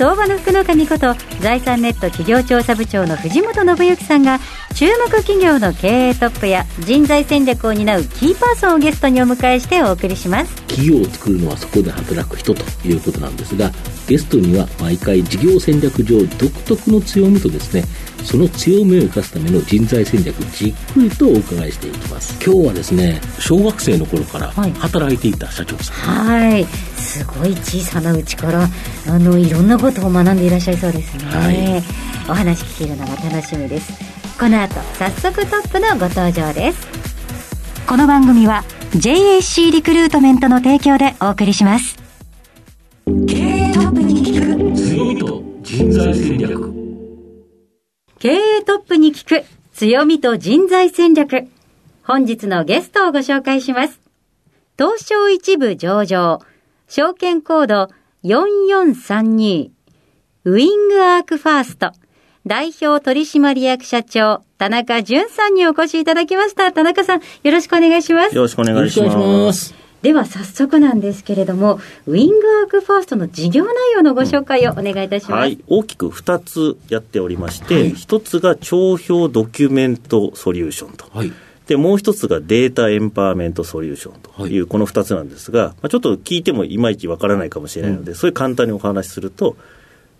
相場の福の神こと財産ネット企業調査部長の藤本信之さんが注目企業の経営トップや人材戦略を担うキーパーソンをゲストにお迎えしてお送りします。企業を作るのはそこで働く人ということなんですがゲストには毎回事業戦略上独特の強みとですねその強みを生かすための人材戦略じっくりとお伺いしていきます。今日はですね小学生の頃から働いていた社長さん。はい。すごい小さなうちからあのいろんなことを学んでいらっしゃいそうですね、はい、お話聞けるのが楽しみです。この後早速トップのご登場です。この番組は JAC リクルートメントの提供でお送りします。経営トップに聞く強みと人材戦略。経営トップに聞く強みと人材戦略。本日のゲストをご紹介します。東証一部上場。証券コード4432ウィングアークファースト。代表取締役社長田中淳さんにお越しいただきました。田中さんよろしくお願いします。よろしくお願いします。では早速なんですけれども、ウィングアークファーストの事業内容のご紹介をお願いいたします。うん、はい、大きく2つやっておりまして、はい、1つが帳票ドキュメントソリューションと。はい。で、もう一つがデータエンパワーメントソリューションという、この2つなんですが、まあ、ちょっと聞いてもいまいちわからないかもしれないので、うん、それ簡単にお話しすると、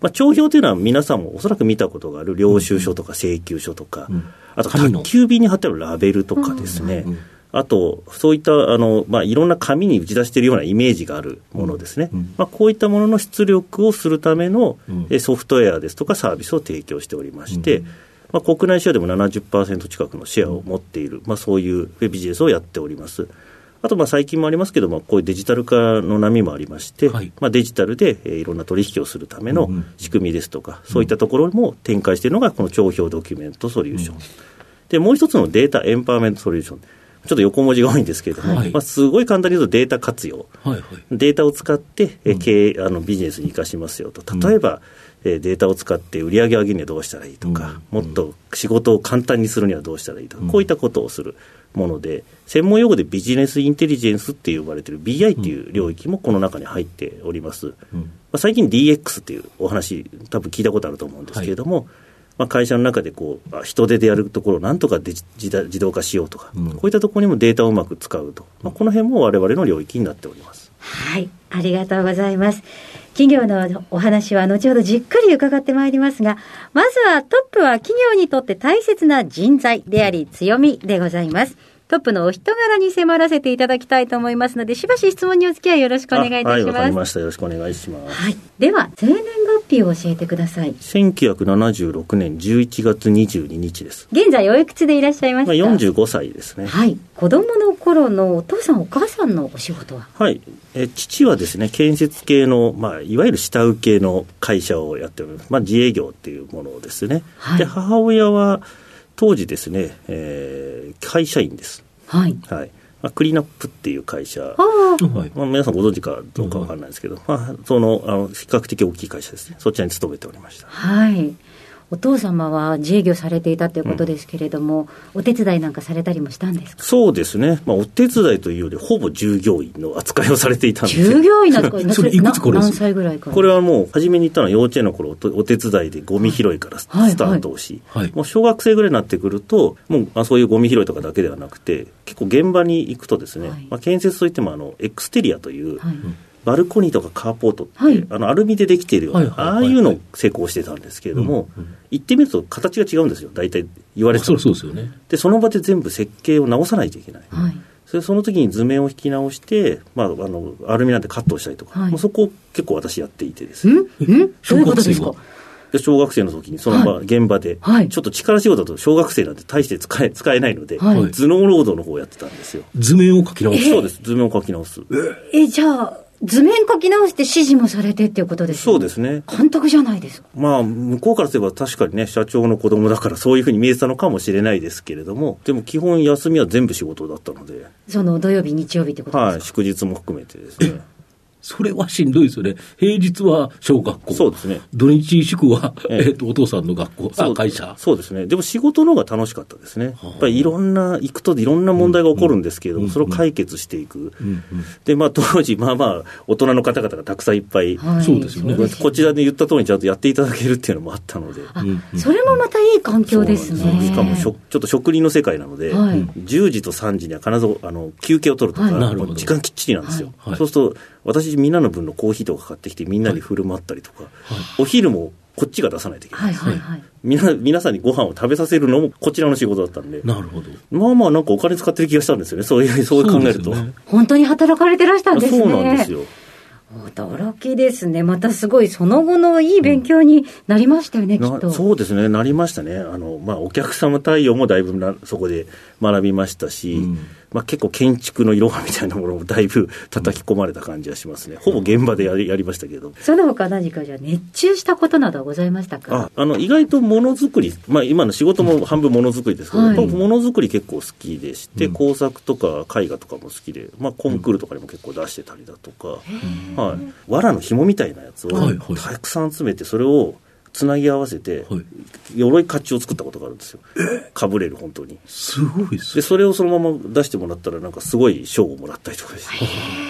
まあ、帳票というのは皆さんもおそらく見たことがある領収書とか請求書とか、うん、あと宅急便に貼ってあるラベルとかですね、うんあと、そういったあの、まあ、いろんな紙に打ち出しているようなイメージがあるものですね、うん、まあ、こういったものの出力をするための、うん、ソフトウェアですとかサービスを提供しておりまして、うん、まあ、国内シェアでも70%近くのシェアを持っている、まあ、そういうビジネスをやっております。あとまあ最近もありますけども、こういうデジタル化の波もありまして、はい、まあ、デジタルで、えー、いろんな取引をするための仕組みですとか、そういったところも展開しているのが、この帳票ドキュメントソリューション。で、もう一つのデータエンパワーメントソリューション。ちょっと横文字が多いんですけれども、はい、まあ、すごい簡単に言うとデータ活用、はいはい、データを使って、え経営あのビジネスに生かしますよと、例えば、データを使って売り上げ上げるにはどうしたらいいとか、うん、もっと仕事を簡単にするにはどうしたらいいとか、うん、こういったことをするもので、専門用語でビジネスインテリジェンスって呼ばれている BI っていう領域もこの中に入っております。まあ、最近 DX っていうお話、多分聞いたことあると思うんですけれども、はいまあ、会社の中でこう人手でやるところをなんとかデジ自動化しようとか、うん、こういったところにもデータをうまく使うと、まあ、この辺もわれわれの領域になっております。はいありがとうございます。企業のお話は後ほどじっくり伺ってまいりますが、まずはトップは企業にとって大切な人材であり強みでございます。トップのお人柄に迫らせていただきたいと思いますので、しばし質問にお付き合いよろしくお願いいたします。はい、わかりました。よろしくお願いします。はい。では、生年月日を教えてください。1976年11月22日です。現在おいくつでいらっしゃいますか、まあ、?45 歳ですね。はい。子供の頃のお父さんお母さんのお仕事は？はい。え父はですね、建設系の、まあ、いわゆる下請けの会社をやっております。まあ、自営業っていうものですね。はい、で、母親は、当時ですね、えー、会社員です。はい。はい。まあ、クリーンアップっていう会社、まあ、皆さんご存知かどうかわかんないですけど、まあ、そのあの比較的大きい会社ですね、そちらに勤めておりました。はいお父様は自営業されていたということですけれども、うん、お手伝いなんかされたりもしたんですか？そうですね、まあ、お手伝いというより、ほぼ従業員の扱いをされていたんです従業員なんですかそれいくつこれ何歳ぐらいかこれはもう、初めに言ったのは幼稚園の頃お手伝いでゴミ拾いからスタートをし、はいはい、もう小学生ぐらいになってくると、もうあそういうゴミ拾いとかだけではなくて、結構現場に行くとですね、はい、まあ、建設といってもあのエクステリアという、はいバルコニーとかカーポートって、はい、あのアルミでできているような、はいはいはいはい、ああいうのを施工してたんですけれども、うんうん、行ってみると形が違うんですよ、大体言われてたそうですよね。で、その場で全部設計を直さないといけない。はい、それその時に図面を引き直して、まあ、あのアルミなんてカットしたりとか、はい、もうそこを結構私やっていてです。ね。え？小学生か？で小学生の時にその場、はい、現場で、はい、ちょっと力仕事だと小学生なんて大して使え使えないので、はい、頭脳労働の方をやってたんですよ。図面を書き直す。そうです。図面を書き直す。え、じゃあ、図面書き直して指示もされてっていうことですね。そうですね。監督じゃないですか。まあ、向こうからすれば確かにね、社長の子供だからそういうふうに見えてたのかもしれないですけれども、でも基本休みは全部仕事だったので。その土曜日、日曜日ってことですか？はい、祝日も含めてですね。それはしんどいですよね。平日は小学校。そうですね。土日祝は、えっ、と、お父さんの学校、あ、会社。そうですね。でも仕事の方が楽しかったですね。やっぱりいろんな、行くといろんな問題が起こるんですけれども、それを解決していく。で、まあ当時、まあまあ、大人の方々がたくさんいっぱい、そうですよね。こちらで言った通りにちゃんとやっていただけるっていうのもあったので。それもまたいい環境ですね。しかもしょ、ちょっと職人の世界なので、はい、10時と3時には必ずあの休憩を取るとか、時間きっちりなんですよ。そうすると、私、みんなの分のコーヒーとか買ってきて、みんなに振る舞ったりとか、はい、お昼もこっちが出さないといけない。です、はいはい。はい、皆皆さんにご飯を食べさせるのもこちらの仕事だったんで、なるほど。まあまあ、なんかお金使ってる気がしたんですよね、そういうそう考えると、ね、本当に働かれてらしたんですね。そうなんですよ。驚きですね。またすごい、その後のいい勉強になりましたよね、うん、きっと。そうですね、なりましたね。あの、まあ、お客様対応もだいぶな、そこで学びましたし、うんまあ、結構建築のいろはみたいなものもだいぶ叩き込まれた感じはしますね。ほぼ現場でやりやりましたけど。その他何かじゃ熱中したことなどはございましたか？ああの意外とものづくり、まあ、今の仕事も半分ものづくりですけど、はい、ものづくり結構好きでして、うん、工作とか絵画とかも好きで、まあ、コンクールとかにも結構出してたりだとか、うん、はい、藁の紐みたいなやつをたくさん集めてそれをつなぎ合わせて、はい、鎧甲冑を作ったことがあるんですよ。かぶれる、本当に。すごいでそれをそのまま出してもらったら、なんかすごい賞をもらったりとかし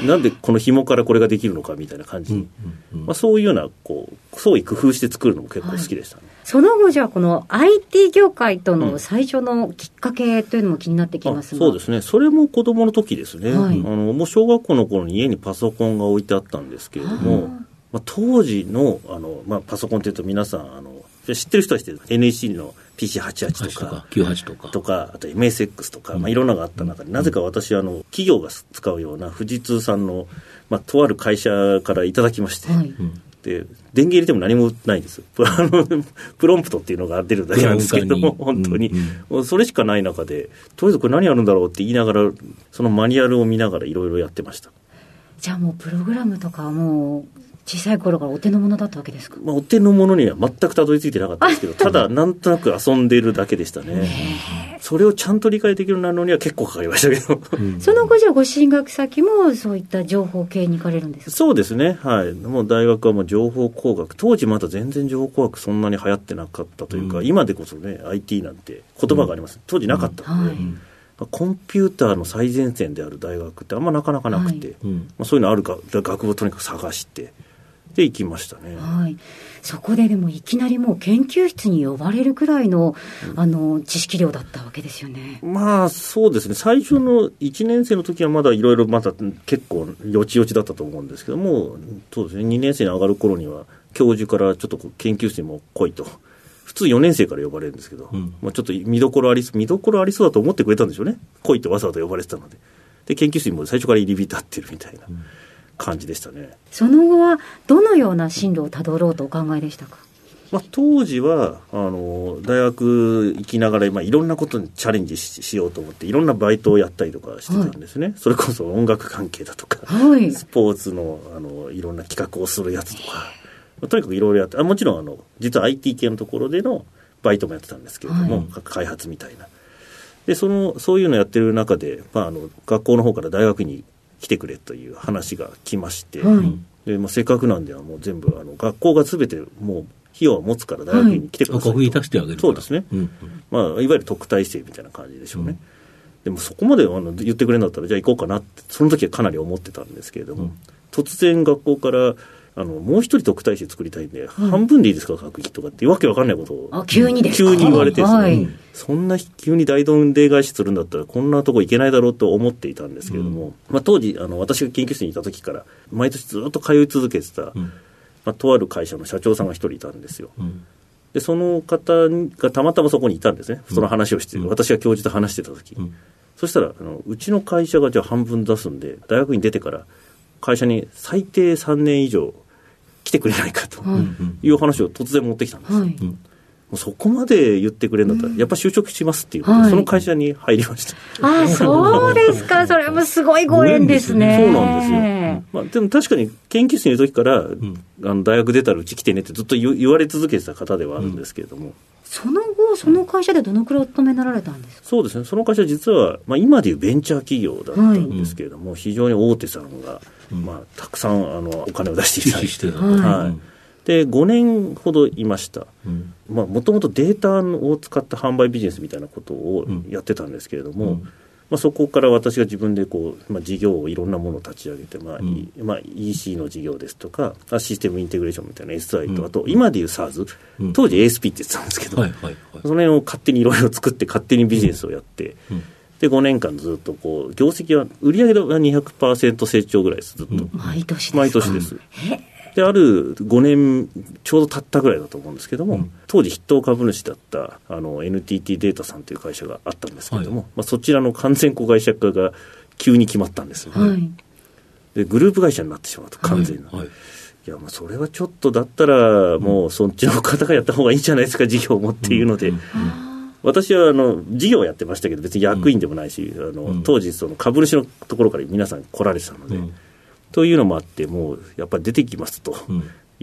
て、なんでこの紐からこれができるのかみたいな感じに、うんうんうん、まあ、そういうような、こう、創意工夫して作るのも結構好きでしたね。はい、その後、じゃあ、この IT 業界との最初のきっかけというのも気になってきますそうですね。それも子供の時ですね。はい、あのもう小学校の頃に家にパソコンが置いてあったんですけれども、まあ、当時のあの、まあ、パソコンというと皆さんあの知ってる人は知ってる。NEC の PC88 とか。98とか。とかあと MSX とか、まあ、いろんなのがあった中で、なぜか私あの企業が使うような富士通さんの、まあ、とある会社からいただきまして、はい、で電源入れても何もないんです。ププロンプトっていうのが出るだけなんですけども 本当に、うんうん、それしかない中でとりあえずこれ何やるんだろうって言いながらそのマニュアルを見ながらいろいろやってました。じゃあもうプログラムとかもう小さい頃からお手の物だったわけですか、まあ、お手の物には全くたどり着いてなかったですけどただなんとなく遊んでいるだけでしたね。それをちゃんと理解できるようになるのには結構かかりましたけど。その後じゃあご進学先もそういった情報系に行かれるんですか？そうですね。はい。もう大学はもう情報工学。当時まだ全然情報工学そんなに流行ってなかったというか、うん、今でこそね IT なんて言葉があります、うん、当時なかったので、うん。はい。コンピューターの最前線である大学ってあんまなかなかなくて、はい。まあ、そういうのあるか学部をとにかく探してで行きましたね。はい。そこででもいきなりもう研究室に呼ばれるくらいの、うん、あの、知識量だったわけですよね。まあ、そうですね。最初の1年生の時はまだいろいろまだ結構よちよちだったと思うんですけども、そうですね。2年生に上がる頃には、教授からちょっと研究室にも来いと。普通4年生から呼ばれるんですけど、うん、まあ、ちょっと見どころあり、見どころありそうだと思ってくれたんでしょうね。来いとわざわざ呼ばれてたので。で、研究室にも最初から入り浸ってるみたいな。うん感じでしたね。その後はどのような進路をたどろうとお考えでしたか？まあ、当時はあの大学行きながら、まあ、いろんなことにチャレンジしようと思っていろんなバイトをやったりとかしてたんですね、はい、それこそ音楽関係だとか、はい、スポーツのあのいろんな企画をするやつとか、まあ、とにかくいろいろやってあもちろんあの実は IT 系のところでのバイトもやってたんですけれども、はい、開発みたいな。でそのそういうのやってる中で、まあ、あの学校の方から大学に来てくれという話が来まして、はい、でまあ、せっかくなんではもう全部あの学校がすべてもう費用を持つから大学に来てくださいと、はい、出してあげるそうですね、うん。うん、まあ、いわゆる特待生みたいな感じでしょうね、うん、でもそこまであの言ってくれるんだったらじゃあ行こうかなってその時はかなり思ってたんですけれども、うん、突然学校からあのもう一人特待生作りたいんで、半分でいいですか、学費とかってわけわかんないことを。急に急に言われてですね、はい、そんな急に大どんで返しするんだったら、こんなとこ行けないだろうと思っていたんですけれども、うん、まあ、当時あの、私が研究室にいた時から、毎年ずっと通い続けてた、うん、まあ、とある会社の社長さんが一人いたんですよ。うん。でその方がたまたまそこにいたんですね、その話をして、私が教授と話してた時、うん、そしたらあの、うちの会社がじゃあ半分出すんで、大学に出てから、会社に最低3年以上来てくれないかとい。う話を突然持ってきたんです、はい、そこまで言ってくれるんだったら、やっぱ就職しますっていう、はい、その会社に入りました。あそうですか。それもすごいご縁ですね。そうなんですよ。まあ、でも確かに研究室にいる時から、うん、あの大学出たらうち来てねってずっと言われ続けてた方ではあるんですけれども。うんその後、その会社でどのくらいお勤めになられたんですか？そうですね、その会社、実は、まあ、今でいうベンチャー企業だったんですけれども、はい、非常に大手さんが、まあ、たくさんあのお金を出していただいて、はい、で5年ほどいました、もともとデータを使った販売ビジネスみたいなことをやってたんですけれども、うん、まあ、そこから私が自分でこう、まあ、事業をいろんなものを立ち上げて、まあうん。まあ、EC の事業ですとか、システムインテグレーションみたいな SI と、あと今でいう SARS、当時 ASP って言ってたんですけど、はいはいはい、その辺を勝手にいろいろ作って、勝手にビジネスをやって。で5年間ずっとこう業績は売上は200%成長ぐらいですずっと、毎年毎年ですである5年ちょうど経ったぐらいだと思うんですけども、うん、当時筆頭株主だったあの NTT データさんという会社があったんですけれども、はい、まあ、そちらの完全子会社化が急に決まったんですよね、はい、でグループ会社になってしまうと完全な、はい、いやまあそれはちょっとだったらもうそっちの方がやった方がいいんじゃないですか事業もっていうので、うんうん私はあの事業をやってましたけど別に役員でもないし、あの当時その株主のところから皆さん来られてたので、というのもあって、もうやっぱり出てきますと。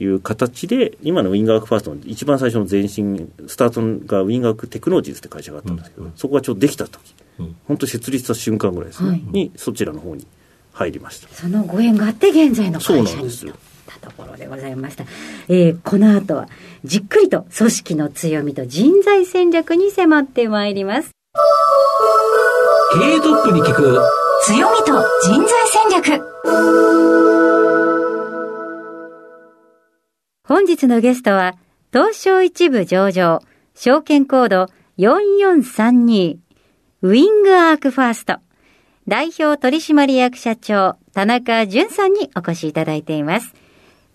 いう形で、今のウィンガークファーストの一番最初の前身、スタートがウィンガークテクノロジーズって会社があったんですけど、うん、そこがちょうどできた時、うん、本当設立した瞬間ぐらいですね、はい、にそちらの方に入りました。そのご縁があって現在の会社にとたところでございました、えー、この後はじっくりと組織の強みと人材戦略に迫ってまいります。経営トップに聞く。強みと人材戦略本日のゲストは東証一部上場証券コード4432ウィングアークファースト代表取締役社長田中淳さんにお越しいただいています。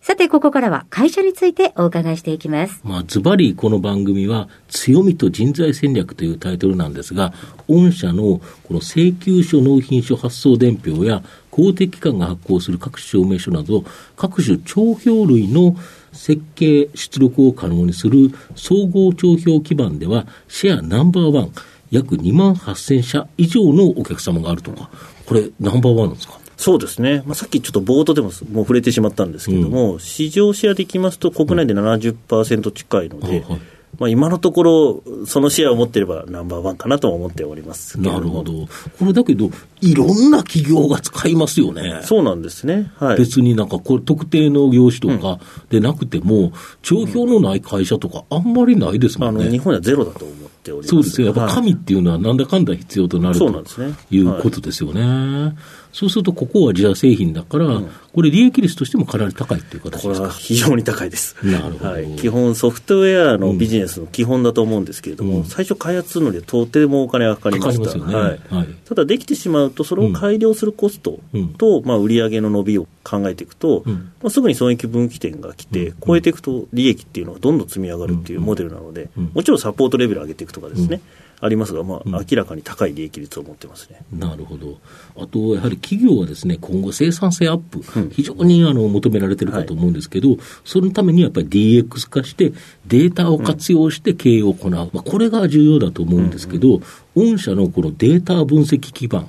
さて、ここからは会社についてお伺いしていきます。まあ、ズバリこの番組は、強みと人材戦略というタイトルなんですが、御社のこの請求書、納品書発送伝票や、公的機関が発行する各種証明書など、各種帳票類の設計、出力を可能にする総合帳票基盤では、シェアナンバーワン、約2万8000社以上のお客様があるとか、これ、ナンバーワンなんですか？そうですね、まあ、さっきちょっと冒頭でももう触れてしまったんですけれども、うん、市場シェアでいきますと、国内で70%近いので、うんはいまあ、今のところ、そのシェアを持っていればナンバーワンかなと思っておりますなるほど、これだけど、いろんな企業が使いますよね。そうなんですね、はい、別になんかこれ、特定の業種とかでなくても、うん、帳票のない会社とか、あんまりないですもんね。あの日本はゼロだと思っております。そうですよ、やっぱ紙っていうのは、なんだかんだ必要となる、ということですよね。はいそうすると、ここは自社製品だから、うん、これ、利益率としてもかなり高いっていう形ですか？これは非常に高いです。なるほど、はい、基本、ソフトウェアのビジネスの基本だと思うんですけれども、うん、最初、開発するのにとてもお金がかかりました。ね、はい、はい、ただ、できてしまうと、それを改良するコストと、うん、まあ、売上の伸びを考えていくと、まあ、すぐに損益分岐点が来て、超えていくと利益っていうのがどんどん積み上がるっていうモデルなので、もちろんサポートレベル上げていくとかですね。ありますが、まあ、明らかに高い利益率を持ってますね、なるほど、あとやはり企業はですね今後、生産性アップ、非常にあの求められてるかと思うんですけど、はい、そのためにやっぱり DX 化して、データを活用して経営を行う、まあ、これが重要だと思うんですけど、御社のこのデータ分析基盤、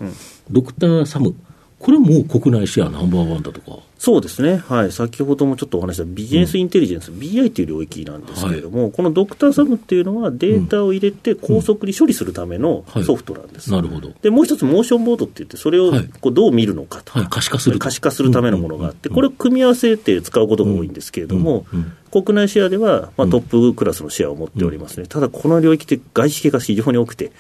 ドクターサム、これも国内シェアナンバーワンだとか。そうですね、はい、先ほどもちょっとお話したビジネスインテリジェンス、うん、BI という領域なんですけれども、はい、このドクターサムっていうのは、データを入れて高速に処理するためのソフトなんです。なるほど。でもう一つ、モーションボードって言って、それをこうどう見るのかと、はい、可視化する可視化するためのものがあって、これを組み合わせて使うことが多いんですけれども、国内シェアでは、まあ、トップクラスのシェアを持っておりますね、ただこの領域って外資系が非常に多くて、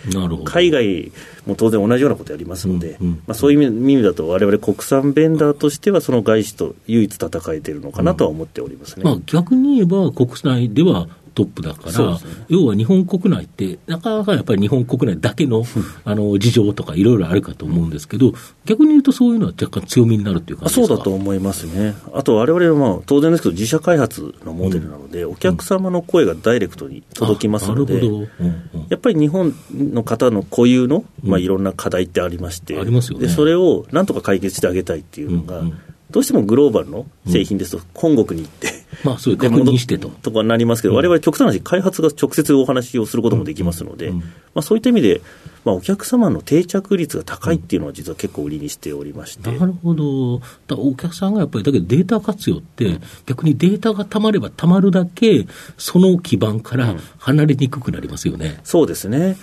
海外も当然同じようなことやりますので、まあ、そういう意味だと、われわれ国産ベンダーとしては、その外資と唯一戦えてるのかなとは思っておりますね、まあ、逆に言えば、国内ではトップだから、ね、要は日本国内って、なかなかやっぱり日本国内だけのあの事情とかいろいろあるかと思うんですけど、逆に言うとそういうのは若干強みになるっていう感じそうだと思いますね。あと我々はまあ当然ですけど、自社開発のモデルなので、うん、お客様の声がダイレクトに届きますので、うんうん、やっぱり日本の方の固有の、まあ、いろんな課題ってありまして、ありますよね、でそれをなんとか解決してあげたいっていうのが、どうしてもグローバルの製品ですと、本国に行って、まあ、そういう確認してと。とかなりますけど、われわれ極端な話、開発が直接お話をすることもできますので、まあ、そういった意味で、まあ、お客様の定着率が高いっていうのは、実は結構売りにしておりまして。なるほど。だお客さんがやっぱり、だけどデータ活用って、逆にデータがたまればたまるだけ、その基盤から離れにくくなりますよね。うん、そうですね。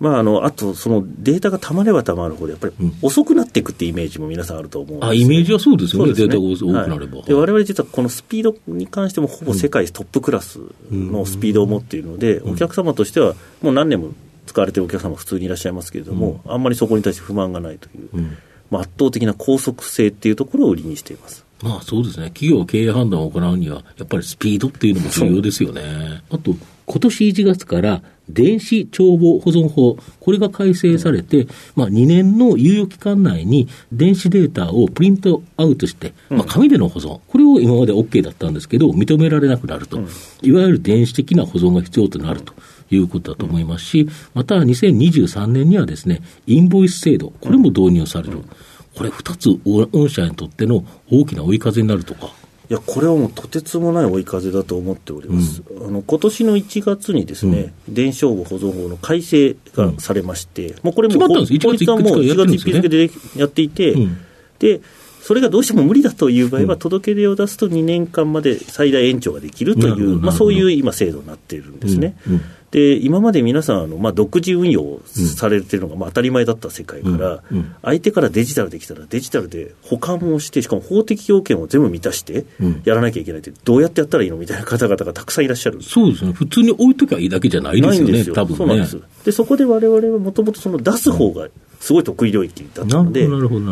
まあ、あのあと、そのデータがたまればたまるほど、やっぱり遅くなっていくっていうイメージも皆さんあると思うあイメージはそうですよね、ね。データが多くなれば。われわれ実はこのスピードに関しても、ほぼ世界トップクラスのスピードを持っているので、お客様としては、もう何年も使われているお客様、普通にいらっしゃいますけれども、あんまりそこに対して不満がないという、まあ、圧倒的な高速性っていうところを売りにしています。まあそうですね、企業経営判断を行うには、やっぱりスピードっていうのも重要ですよね。あと、今年1月から電子帳簿保存法、これが改正されて、まあ、2年の猶予期間内に電子データをプリントアウトして、まあ、紙での保存、これを今まで OK だったんですけど、認められなくなると、いわゆる電子的な保存が必要となると。いうことだと思いますし、また2023年にはですね、インボイス制度、これも導入される。これ2つ、御社にとっての大きな追い風になるとか。いや、これはもうとてつもない追い風だと思っております。うん、あの今年の1月にですね、うん、電子帳簿保存法の改正がされまして、うん、もうこれも法律はもう1月1日付でやっていて、で、それがどうしても無理だという場合は、届け出を出すと2年間まで最大延長ができるという、まあ、そういう今、制度になっているんですね。で今まで皆さんあの、まあ、独自運用されてるのがまあ当たり前だった世界から、相手からデジタルできたらデジタルで保管をしてしかも法的要件を全部満たしてやらなきゃいけないってどうやってやったらいいのみたいな方々がたくさんいらっしゃるそうですね。普通に置いときゃいいだけじゃないですよねですよ。多分ね。そうなんです。でそこでわれわれはもともと出す方がすごい得意領域だったので、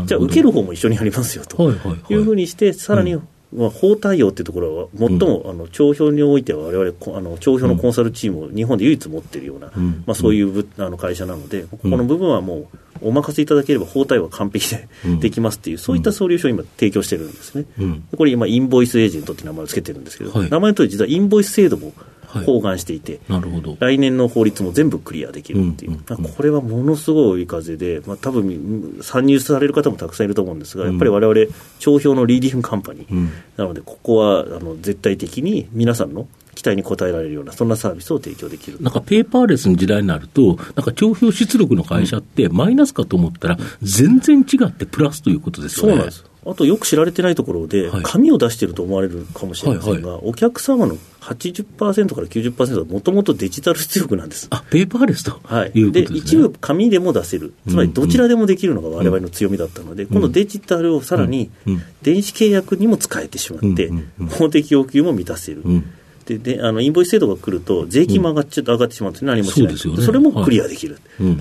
じゃあ受ける方も一緒にやりますよと。いうふうにして、さらにまあ、法対応っていうところは、最も、うん、あの帳票においては、われわれ、あの帳票のコンサルチームを日本で唯一持っているような、うん、まあ、そういうあの会社なので、ここの部分はもう、お任せいただければ法対応は完璧で できますっていう、そういったソリューションを今、提供してるんですね。これ、今、インボイスエージェントって名前をつけてるんですけど、はい、名前のとおり、実はインボイス制度も包含していて、なるほど。来年の法律も全部クリアできるっていう、うんうん、これはものすごい追い風で、まあ多分参入される方もたくさんいると思うんですが、やっぱりわれわれ、帳票のリーディングカンパニー、なので、ここはあの絶対的に皆さんの期待に応えられるような、そんなサービスを提供できる。なんかペーパーレスの時代になると、なんか帳票出力の会社って、マイナスかと思ったら、全然違ってプラスということですよね。そうなんですあとよく知られてないところで、紙を出してると思われるかもしれませんが、はいはい、お客様の80%から90%はもともとデジタル出力なんです。あ、ペーパーレスとはい。で、一部紙でも出せる。つまりどちらでもできるのが我々の強みだったので、うん、このデジタルをさらに電子契約にも使えてしまって、法的要求も満たせる。うんでであのインボイス制度が来ると、税金も上がっちゃ、うん、上がってしまって、何もしない、そね、それもクリアできる、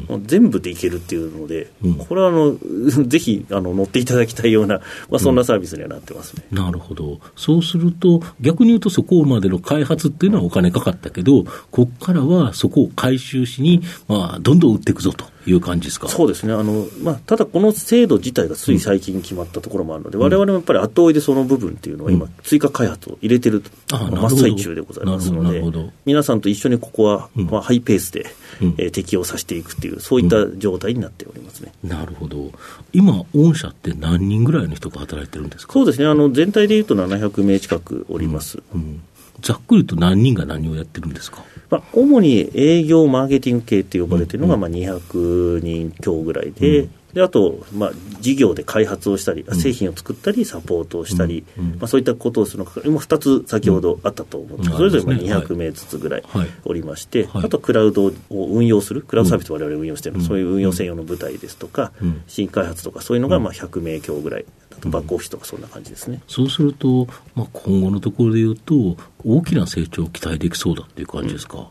はい、全部でいけるっていうので、うん、これはあの ぜひあの乗っていただきたいような、まあ、そんなサービスにはなってますね、うん、なるほど、そうすると、逆に言うと、そこまでの開発っていうのはお金かかったけど、ここからはそこを回収しに、まあ、どんどん売っていくぞと。いう感じですか？そうですね。あの、まあ、ただこの制度自体がつい最近決まったところもあるので、われわれもやっぱり後追いでその部分っていうのは、今、追加開発を入れてる、真っ最中でございますので、皆さんと一緒にここは、まあ、ハイペースで、うん、えー、適用させていくっていう、そういった状態になっておりますね、なるほど、今、御社って何人ぐらいの人が働いてるんですか？そうですね、あの全体でいうと700名近くおります。うんざっくりと何人が何をやってるんですか？まあ、主に営業、マーケティング系って呼ばれてるのが、まあ、200人強ぐらいで、うん、であと、まあ、事業で開発をしたり、製品を作ったり、サポートをしたり、うん、まあ、そういったことをするのか、今、2つ先ほどあったと思うんです、それぞれまあ200名ずつぐらいおりまして、はい、あとクラウドを運用する、クラウドサービスわれわれ運用している、そういう運用専用の部隊ですとか、新開発とか、そういうのがまあ100名強ぐらいバックオフィスとかそんな感じですね。そうすると、まあ、今後のところでいうと、大きな成長を期待できそうだっていう感じですか？うん、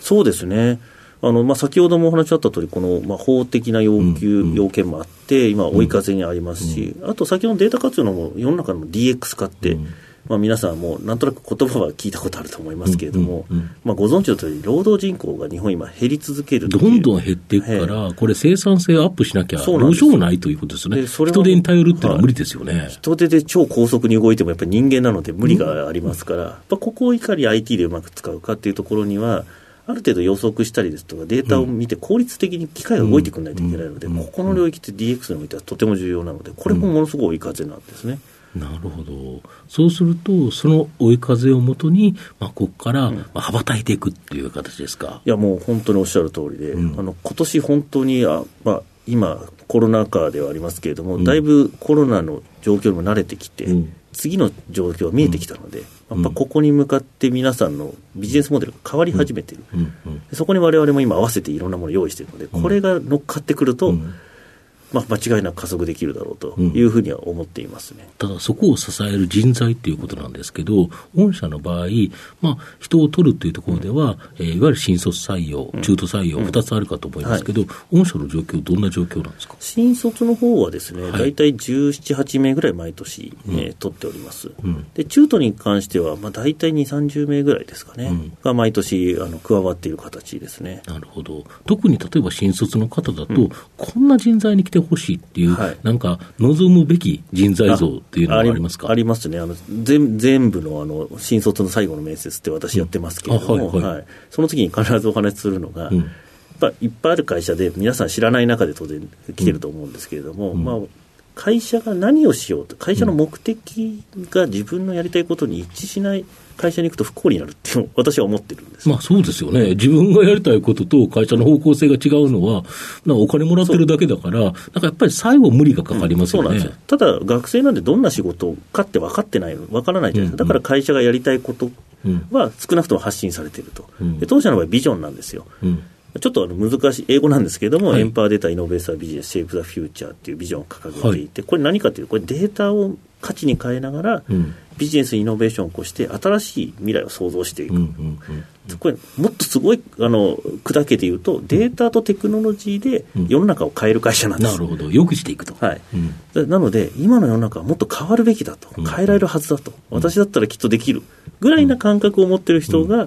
そうですね。あのまあ、先ほどもお話あった通り、この、まあ、法的な要求、うん、要件もあって、今、追い風にありますし、うん、あと先ほどのデータ活用のも世の中の DX 化って、うんまあ、皆さんもなんとなく言葉は聞いたことあると思いますけれども、うんうんうん、まあ、ご存知の通り、労働人口が日本、今、減り続けるどんどん減っていくから、これ、生産性アップしなきゃどうしようもないということですね、人手に頼るっていうのは無理ですよね、はい、人手で超高速に動いても、やっぱり人間なので無理がありますから、うん、ここをいかに IT でうまく使うかっていうところには、ある程度予測したりですとか、データを見て効率的に機械が動いてくれないといけないので、ここの領域って DX においてはとても重要なので、これもものすごい追い風なんですね。なるほど。そうすると、その追い風をもとに、まあ、ここから、まあ、羽ばたいていくっていう形ですか？いや、もう本当におっしゃる通りで、うん、あの今年本当にあ、まあ、今、コロナ禍ではありますけれども、うん、だいぶコロナの状況にも慣れてきて、うん、次の状況が見えてきたので、やっぱここに向かって皆さんのビジネスモデルが変わり始めてる、そこに我々も今合わせていろんなものを用意しているので、これが乗っかってくると、まあ、間違いなく加速できるだろうというふうには思っていますね、うん、ただ、そこを支える人材ということなんですけど、御社の場合、まあ、人を取るというところでは、うん、えー、いわゆる新卒採用、中途採用、2つあるかと思いますけど、うんはい、御社の状況、どんな状況なんですか？新卒の方はですね、はい、大体17、8名ぐらい毎年、えー、取っております、で中途に関しては、まあ、大体2、30名ぐらいですかね、が毎年あの加わっている形ですね。なるほど、特に例えば新卒の方だと、こんな人材に来てほしいっていう、はい、なんか望むべき人材像っていうのはありますか？ありますね。あの全、全部のあの新卒の最後の面接って私やってますけれども、うんはい。はい、その次に必ずお話しするのが、うん、いっぱいある会社で、皆さん知らない中で当然来てると思うんですけれども、うん、まあ、会社が何をしようと、会社の目的が自分のやりたいことに一致しない会社に行くと不幸になるって私は思ってるんです。まあそうですよね、自分がやりたいことと会社の方向性が違うのは、なお金もらってるだけだから、なんかやっぱり最後、無理がかかりますよね、うん、ただ、学生なんでどんな仕事かって分かってない、分からないじゃないですか、だから会社がやりたいことは少なくとも発信されていると、うん、当社の場合、ビジョンなんですよ。うん。ちょっとあの難しい、英語なんですけれども、はい、エンパワーデータイノベーサービジネス、シェイプ・ザ・フューチャーっていうビジョンを掲げていて、はい、これ何かというと、これデータを価値に変えながら、ビジネスイノベーションを起こして、新しい未来を創造していく。うんうんうん、これ、もっとすごいあの砕けて言うと、データとテクノロジーで世の中を変える会社なんです。なるほど、よくしていくと。はい。うん、なので、今の世の中はもっと変わるべきだと、変えられるはずだと、私だったらきっとできるぐらいな感覚を持ってる人が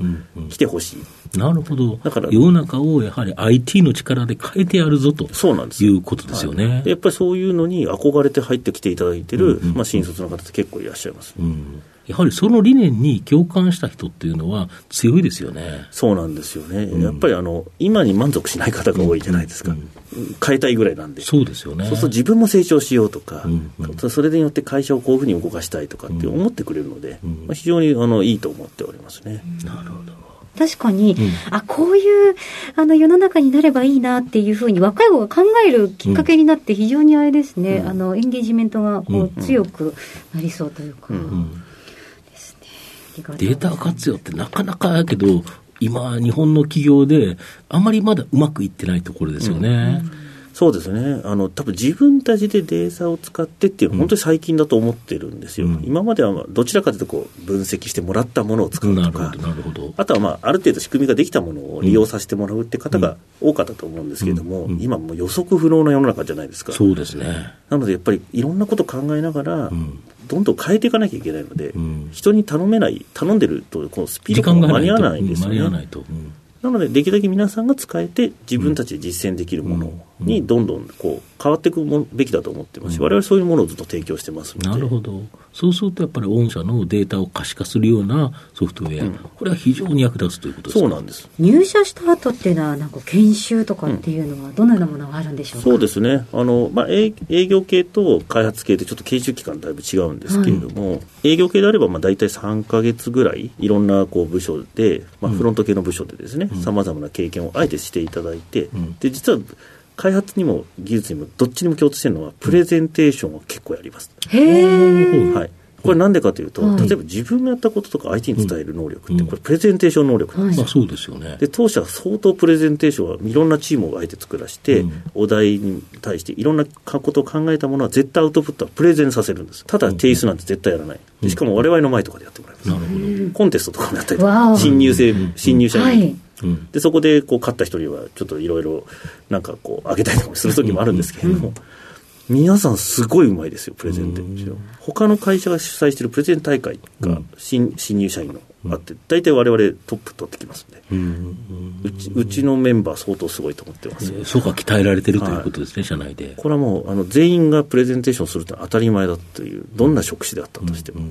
来てほしい。なるほど。だから、世の中をやはり IT の力で変えてやるぞとそうなんです。いうことですよね、はい、やっぱりそういうのに憧れて入ってきていただいてる、うんうん、まあ、新卒の方って結構いらっしゃいます。うんやはりその理念に共感した人っていうのは強いですよね。そうなんですよね。うん、やっぱりあの、今に満足しない方が多いじゃないですか。うんうん、変えたいぐらいなんで。そうですよね。そうすると自分も成長しようとか、うんうん、それによって会社をこういうふうに動かしたいとかって思ってくれるので、まあ、非常にあのいいと思っておりますね。なるほど。確かに、うん、あ、こういうあの世の中になればいいなっていうふうに若い子が考えるきっかけになって非常にあれですね、うん、あのエンゲージメントがこう強くなりそうというか、ですね。データ活用ってなかなかやけど、今、日本の企業であまりまだうまくいってないところですよね。うんそうですね、あの多分自分たちでデータを使ってっていうのは、本当に最近だと思ってるんですよ、うん、今まではどちらかというとこう分析してもらったものを使うとか、あとは、まあ、ある程度仕組みができたものを利用させてもらうって方が多かったと思うんですけれども、うん。うん、今、もう予測不能な世の中じゃないですか。そうですね。なのでやっぱりいろんなことを考えながら、どんどん変えていかなきゃいけないので、人に頼めない、頼んでると、このスピードが間に合わないんですよね。間に合わないと、なので、できるだけ皆さんが使えて、自分たちで実践できるものにどんどんこう変わっていくべきだと思ってますし、われわれそういうものをずっと提供してますなるほど、そうするとやっぱり御社のデータを可視化するようなソフトウェア、うん、これは非常に役立つということですそうなんです。入社した後っていうのは、なんか研修とかっていうのは、どのようなものがあるんでしょうか、そうですね。あの、まあ、営業系と開発系って、ちょっと研修期間だいぶ違うんですけれども、はい、営業系であれば、まあ、大体3か月ぐらい、いろんなこう部署で、まあ、フロント系の部署でですね、さまざまな経験をあえてしていただいて、うん、で実は開発にも技術にもどっちにも共通してるのはプレゼンテーションを結構やります。へー。はい。これなんでかというと、例えば自分がやったこととか相手に伝える能力って、これプレゼンテーション能力なんですよ。まあ、そうですよね。で、当社は相当プレゼンテーションはいろんなチームを相手作らして、お題に対していろんなことを考えたものは絶対アウトプットはプレゼンさせるんです。ただ提出なんて絶対やらない。しかも我々の前とかでやってもらいます。なるほど。コンテストとかもやったりとか、新入生、新入社員。でそこでこう勝った人にはちょっといろいろなんかこうあげたりとかする時もあるんですけれども、皆さんすごいうまいですよプレゼンって。他の会社が主催しているプレゼン大会が新,、新入社員のあって大体我々トップ取ってきますんで、うちうちのメンバー相当すごいと思ってます、そうか鍛えられてるということですね、はい、社内で。これはもうあの全員がプレゼンテーションするって当たり前だというどんな職種であったとしても、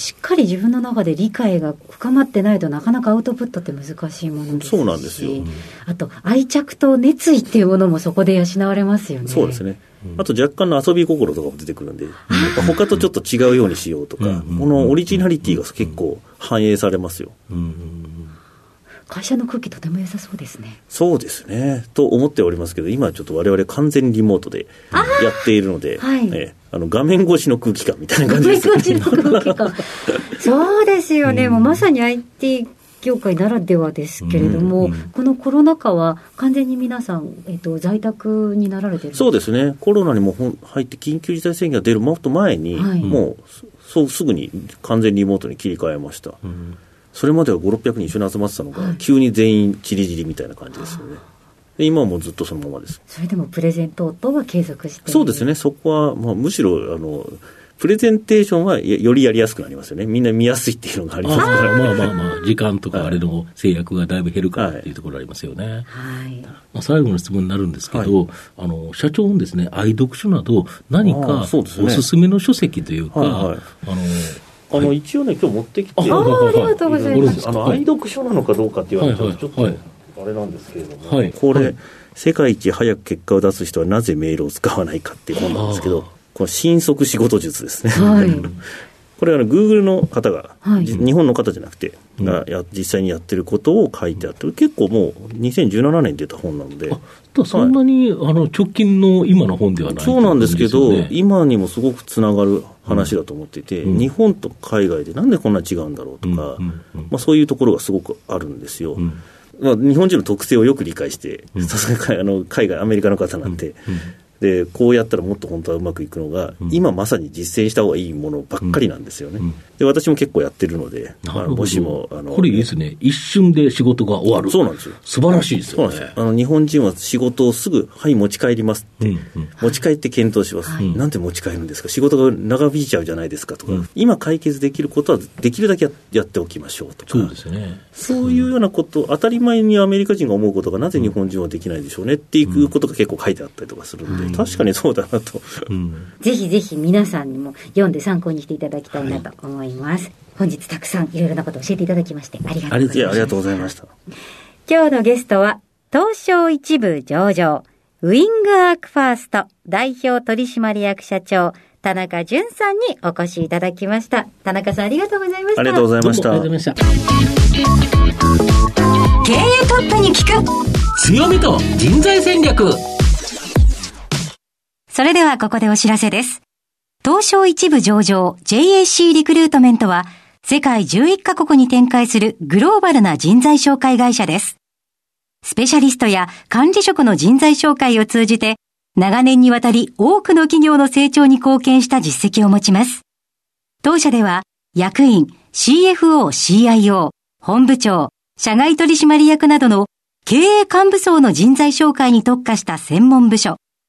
しっかり自分の中で理解が深まってないとなかなかアウトプットって難しいものですし。そうなんですよ、あと愛着と熱意っていうものもそこで養われますよね。そうですね。あと若干の遊び心とかも出てくるんで、他とちょっと違うようにしようとか、このオリジナリティが結構反映されますよ。会社の空気とても良さそうですね。そうですね。と思っておりますけど、今ちょっと我々完全リモートでやっているので、はい、えあの画面越しの空気感みたいな感じです、画面越しの空気感。そうですよね。もうまさに IT 業界ならではですけれども、うんうん、このコロナ禍は完全に皆さん、えっと、在宅になられてるそうですね、コロナにも入って緊急事態宣言が出るもっと前に、はい、もうそうすぐに完全リモートに切り替えました。うんそれまでは5、600人一緒に集まってたのが、はい、急に全員ちりじりみたいな感じですよね。今はもうずっとそのままです。それでもプレゼント等は継続してそうですね、そこは、まあ、むしろあのプレゼンテーションはよりやりやすくなりますよね。みんな見やすいっていうのがありますから。まあまあまあ、時間とかあれの制約がだいぶ減るからっていうところありますよね。はい。まあ、最後の質問になるんですけど、はい、あの、社長のですね、愛読書など何かおすすめの書籍というか、はいはい、あの、あの、一応ね、今日持ってきて、あありがとうございます。あの、愛読書なのかどうかって言われたら、ちょっと、あれなんですけれども、これ、世界一早く結果を出す人はなぜメールを使わない。かっていう本なんですけど、この新速仕事術ですね。はい、これはグーグルの方が、はい、日本の方じゃなくて、がや実際にやってることを書いてあって、結構もう2017年に出た本なので。そんなに、はい、あの直近の今の本ではない、そうなんですけど、今にもすごくつながる話だと思っていて、うん、日本と海外でなんでこんな違うんだろうとか、うんうん、まあ、そういうところがすごくあるんですよ。まあ、日本人の特性をよく理解して、さすがにあの海外、アメリカの方なんで、でこうやったらもっと本当はうまくいくのが、うん、今まさに実践した方がいいものばっかりなんですよね。うん、で私も結構やってるので、あもしもあのこれいいですね、一瞬で仕事が終わる、そうなんですよ。素晴らしいですよ、ね、あの日本人は仕事をすぐ、はい、持ち帰りますって、うんうん、持ち帰って検討します、はい、なんで持ち帰るんですか、仕事が長引いちゃうじゃないですかとか、今解決できることはできるだけやっておきましょうとか、そうですね、そういうようなこと、当たり前にアメリカ人が思うことがなぜ日本人はできないでしょうねっていうことが結構書いてあったりとかするんで、確かにそうだなと、うん、ぜひぜひ皆さんにも読んで参考にしていただきたいなと思います、はい、本日たくさんいろいろなことを教えていただきましてありがとうございましたありがとうございました今日のゲストは東証一部上場ウィングアークファースト代表取締役社長田中淳さんにお越しいただきました。田中さんありがとうございました。ありがとうございました。ありがとうございました。経営トップに聞く強みと人材戦略それではここでお知らせです。東証一部上場 JAC リクルートメントは世界11カ国に展開するグローバルな人材紹介会社です。スペシャリストや管理職の人材紹介を通じて長年にわたり多くの企業の成長に貢献した実績を持ちます。当社では役員、CFO、CIO、本部長、社外取締役などの経営幹部層の人材紹介に特化した専門部署、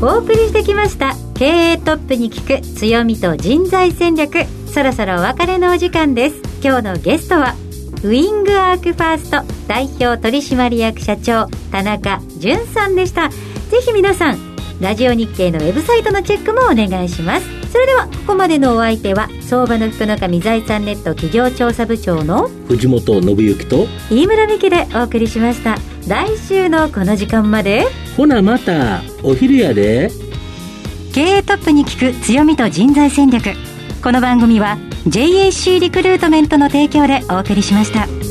お送りしてきました。経営トップに聞く強みと人材戦略。そろそろお別れのお時間です。今日のゲストはウィングアークファースト代表取締役社長田中淳さんでした。ぜひ皆さんラジオ日経のウェブサイトのチェックもお願いします。それではここまでのお相手は相場の福の神財産ネット企業調査部長の藤本信之と飯村美希でお送りしました。来週のこの時間まで。ほなまたお昼やで。経営トップに聞く強みと人材戦略。この番組は JAC リクルートメントの提供でお送りしました。